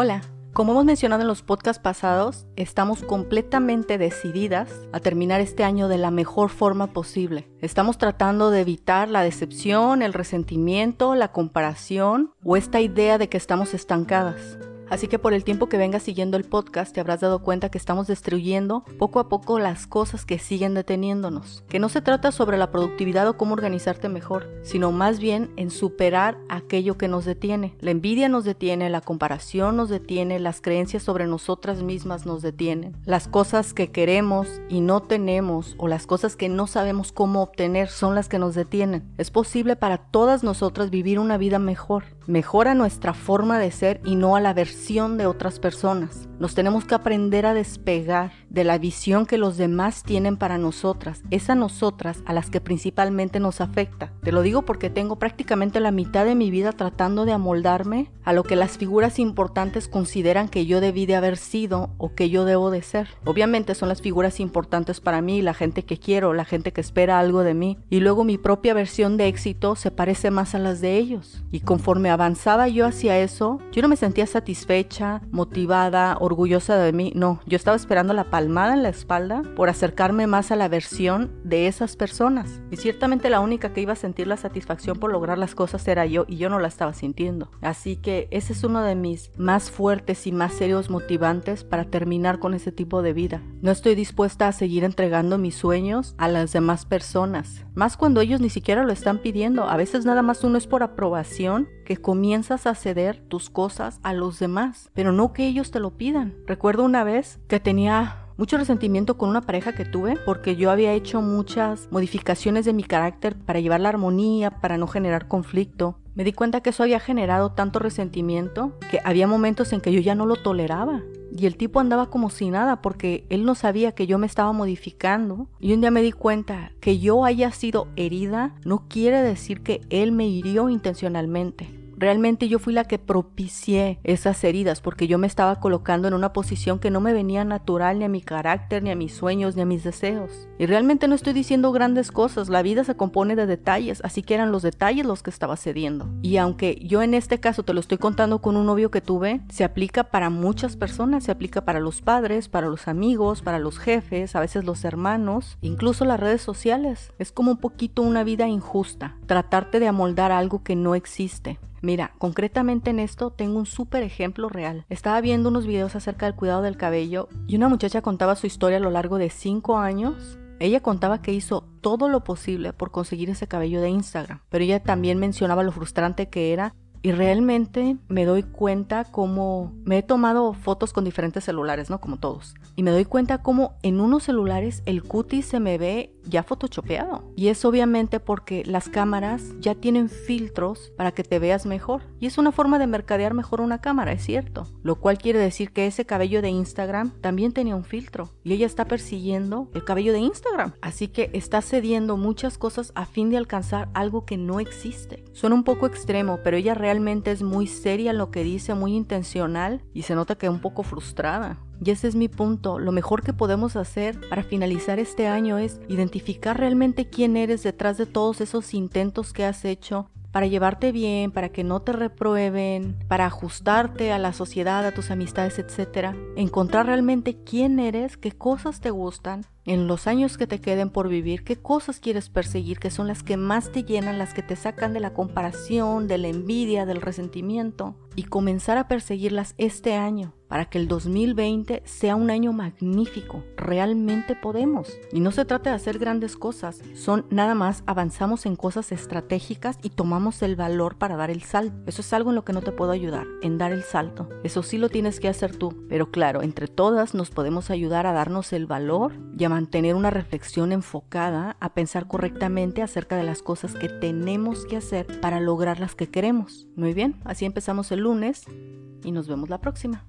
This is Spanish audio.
Hola. Como hemos mencionado en los podcasts pasados, estamos completamente decididas a terminar este año de la mejor forma posible. Estamos tratando de evitar la decepción, el resentimiento, la comparación o esta idea de que estamos estancadas. Así que por el tiempo que vengas siguiendo el podcast te habrás dado cuenta que estamos destruyendo poco a poco las cosas que siguen deteniéndonos. Que no se trata sobre la productividad o cómo organizarte mejor, sino más bien en superar aquello que nos detiene. La envidia nos detiene, la comparación nos detiene, las creencias sobre nosotras mismas nos detienen. Las cosas que queremos y no tenemos o las cosas que no sabemos cómo obtener son las que nos detienen. Es posible para todas nosotras vivir una vida mejor, mejor a nuestra forma de ser y no a la versión de otras personas. Nos tenemos que aprender a despegar de la visión que los demás tienen para nosotras. Es a nosotras a las que principalmente nos afecta. Te lo digo porque tengo prácticamente la mitad de mi vida tratando de amoldarme a lo que las figuras importantes consideran que yo debí de haber sido o que yo debo de ser. Obviamente son las figuras importantes para mí, la gente que quiero, la gente que espera algo de mí. Y luego mi propia versión de éxito se parece más a las de ellos. Y conforme avanzaba yo hacia eso, yo no me sentía satisfecha fecha, motivada, orgullosa de mí. No, yo estaba esperando la palmada en la espalda por acercarme más a la versión de esas personas. Y ciertamente la única que iba a sentir la satisfacción por lograr las cosas era yo y yo no la estaba sintiendo. Así que ese es uno de mis más fuertes y más serios motivantes para terminar con ese tipo de vida. No estoy dispuesta a seguir entregando mis sueños a las demás personas, más cuando ellos ni siquiera lo están pidiendo. A veces nada más uno es por aprobación que comienzas a ceder tus cosas a los demás, pero no que ellos te lo pidan. Recuerdo una vez que tenía mucho resentimiento con una pareja que tuve porque yo había hecho muchas modificaciones de mi carácter para llevar la armonía, para no generar conflicto. Me di cuenta que eso había generado tanto resentimiento que había momentos en que yo ya no lo toleraba. Y el tipo andaba como si nada porque él no sabía que yo me estaba modificando. Y un día me di cuenta que yo haya sido herida no quiere decir que él me hirió intencionalmente. Realmente yo fui la que propicié esas heridas porque yo me estaba colocando en una posición que no me venía natural ni a mi carácter, ni a mis sueños, ni a mis deseos. Y realmente no estoy diciendo grandes cosas, la vida se compone de detalles, así que eran los detalles los que estaba cediendo. Y aunque yo en este caso te lo estoy contando con un novio que tuve, se aplica para muchas personas, se aplica para los padres, para los amigos, para los jefes, a veces los hermanos, incluso las redes sociales. Es como un poquito una vida injusta, tratarte de amoldar algo que no existe. Mira, concretamente en esto tengo un súper ejemplo real. Estaba viendo unos videos acerca del cuidado del cabello y una muchacha contaba su historia a lo largo de 5 años. Ella contaba que hizo todo lo posible por conseguir ese cabello de Instagram, pero ella también mencionaba lo frustrante que era y realmente me doy cuenta cómo me he tomado fotos con diferentes celulares, ¿no? Como todos. Y me doy cuenta cómo en unos celulares el cutis se me ve ya photoshopeado. Y es obviamente porque las cámaras ya tienen filtros para que te veas mejor. Y es una forma de mercadear mejor una cámara, es cierto. Lo cual quiere decir que ese cabello de Instagram también tenía un filtro. Y ella está persiguiendo el cabello de Instagram. Así que está cediendo muchas cosas a fin de alcanzar algo que no existe. Suena un poco extremo, pero ella realmente es muy seria en lo que dice, muy intencional y se nota que un poco frustrada. Y ese es mi punto. Lo mejor que podemos hacer para finalizar este año es identificar realmente quién eres detrás de todos esos intentos que has hecho para llevarte bien, para que no te reprueben, para ajustarte a la sociedad, a tus amistades, etc. Encontrar realmente quién eres, qué cosas te gustan, en los años que te queden por vivir, qué cosas quieres perseguir, que son las que más te llenan, las que te sacan de la comparación, de la envidia, del resentimiento, y comenzar a perseguirlas este año para que el 2020 sea un año magnífico. Realmente podemos. Y no se trata de hacer grandes cosas, son nada más avanzamos en cosas estratégicas y tomamos el valor para dar el salto. Eso es algo en lo que no te puedo ayudar, en dar el salto. Eso sí lo tienes que hacer tú. Pero claro, entre todas nos podemos ayudar a darnos el valor mantener una reflexión enfocada, a pensar correctamente acerca de las cosas que tenemos que hacer para lograr las que queremos. Muy bien, así empezamos el lunes y nos vemos la próxima.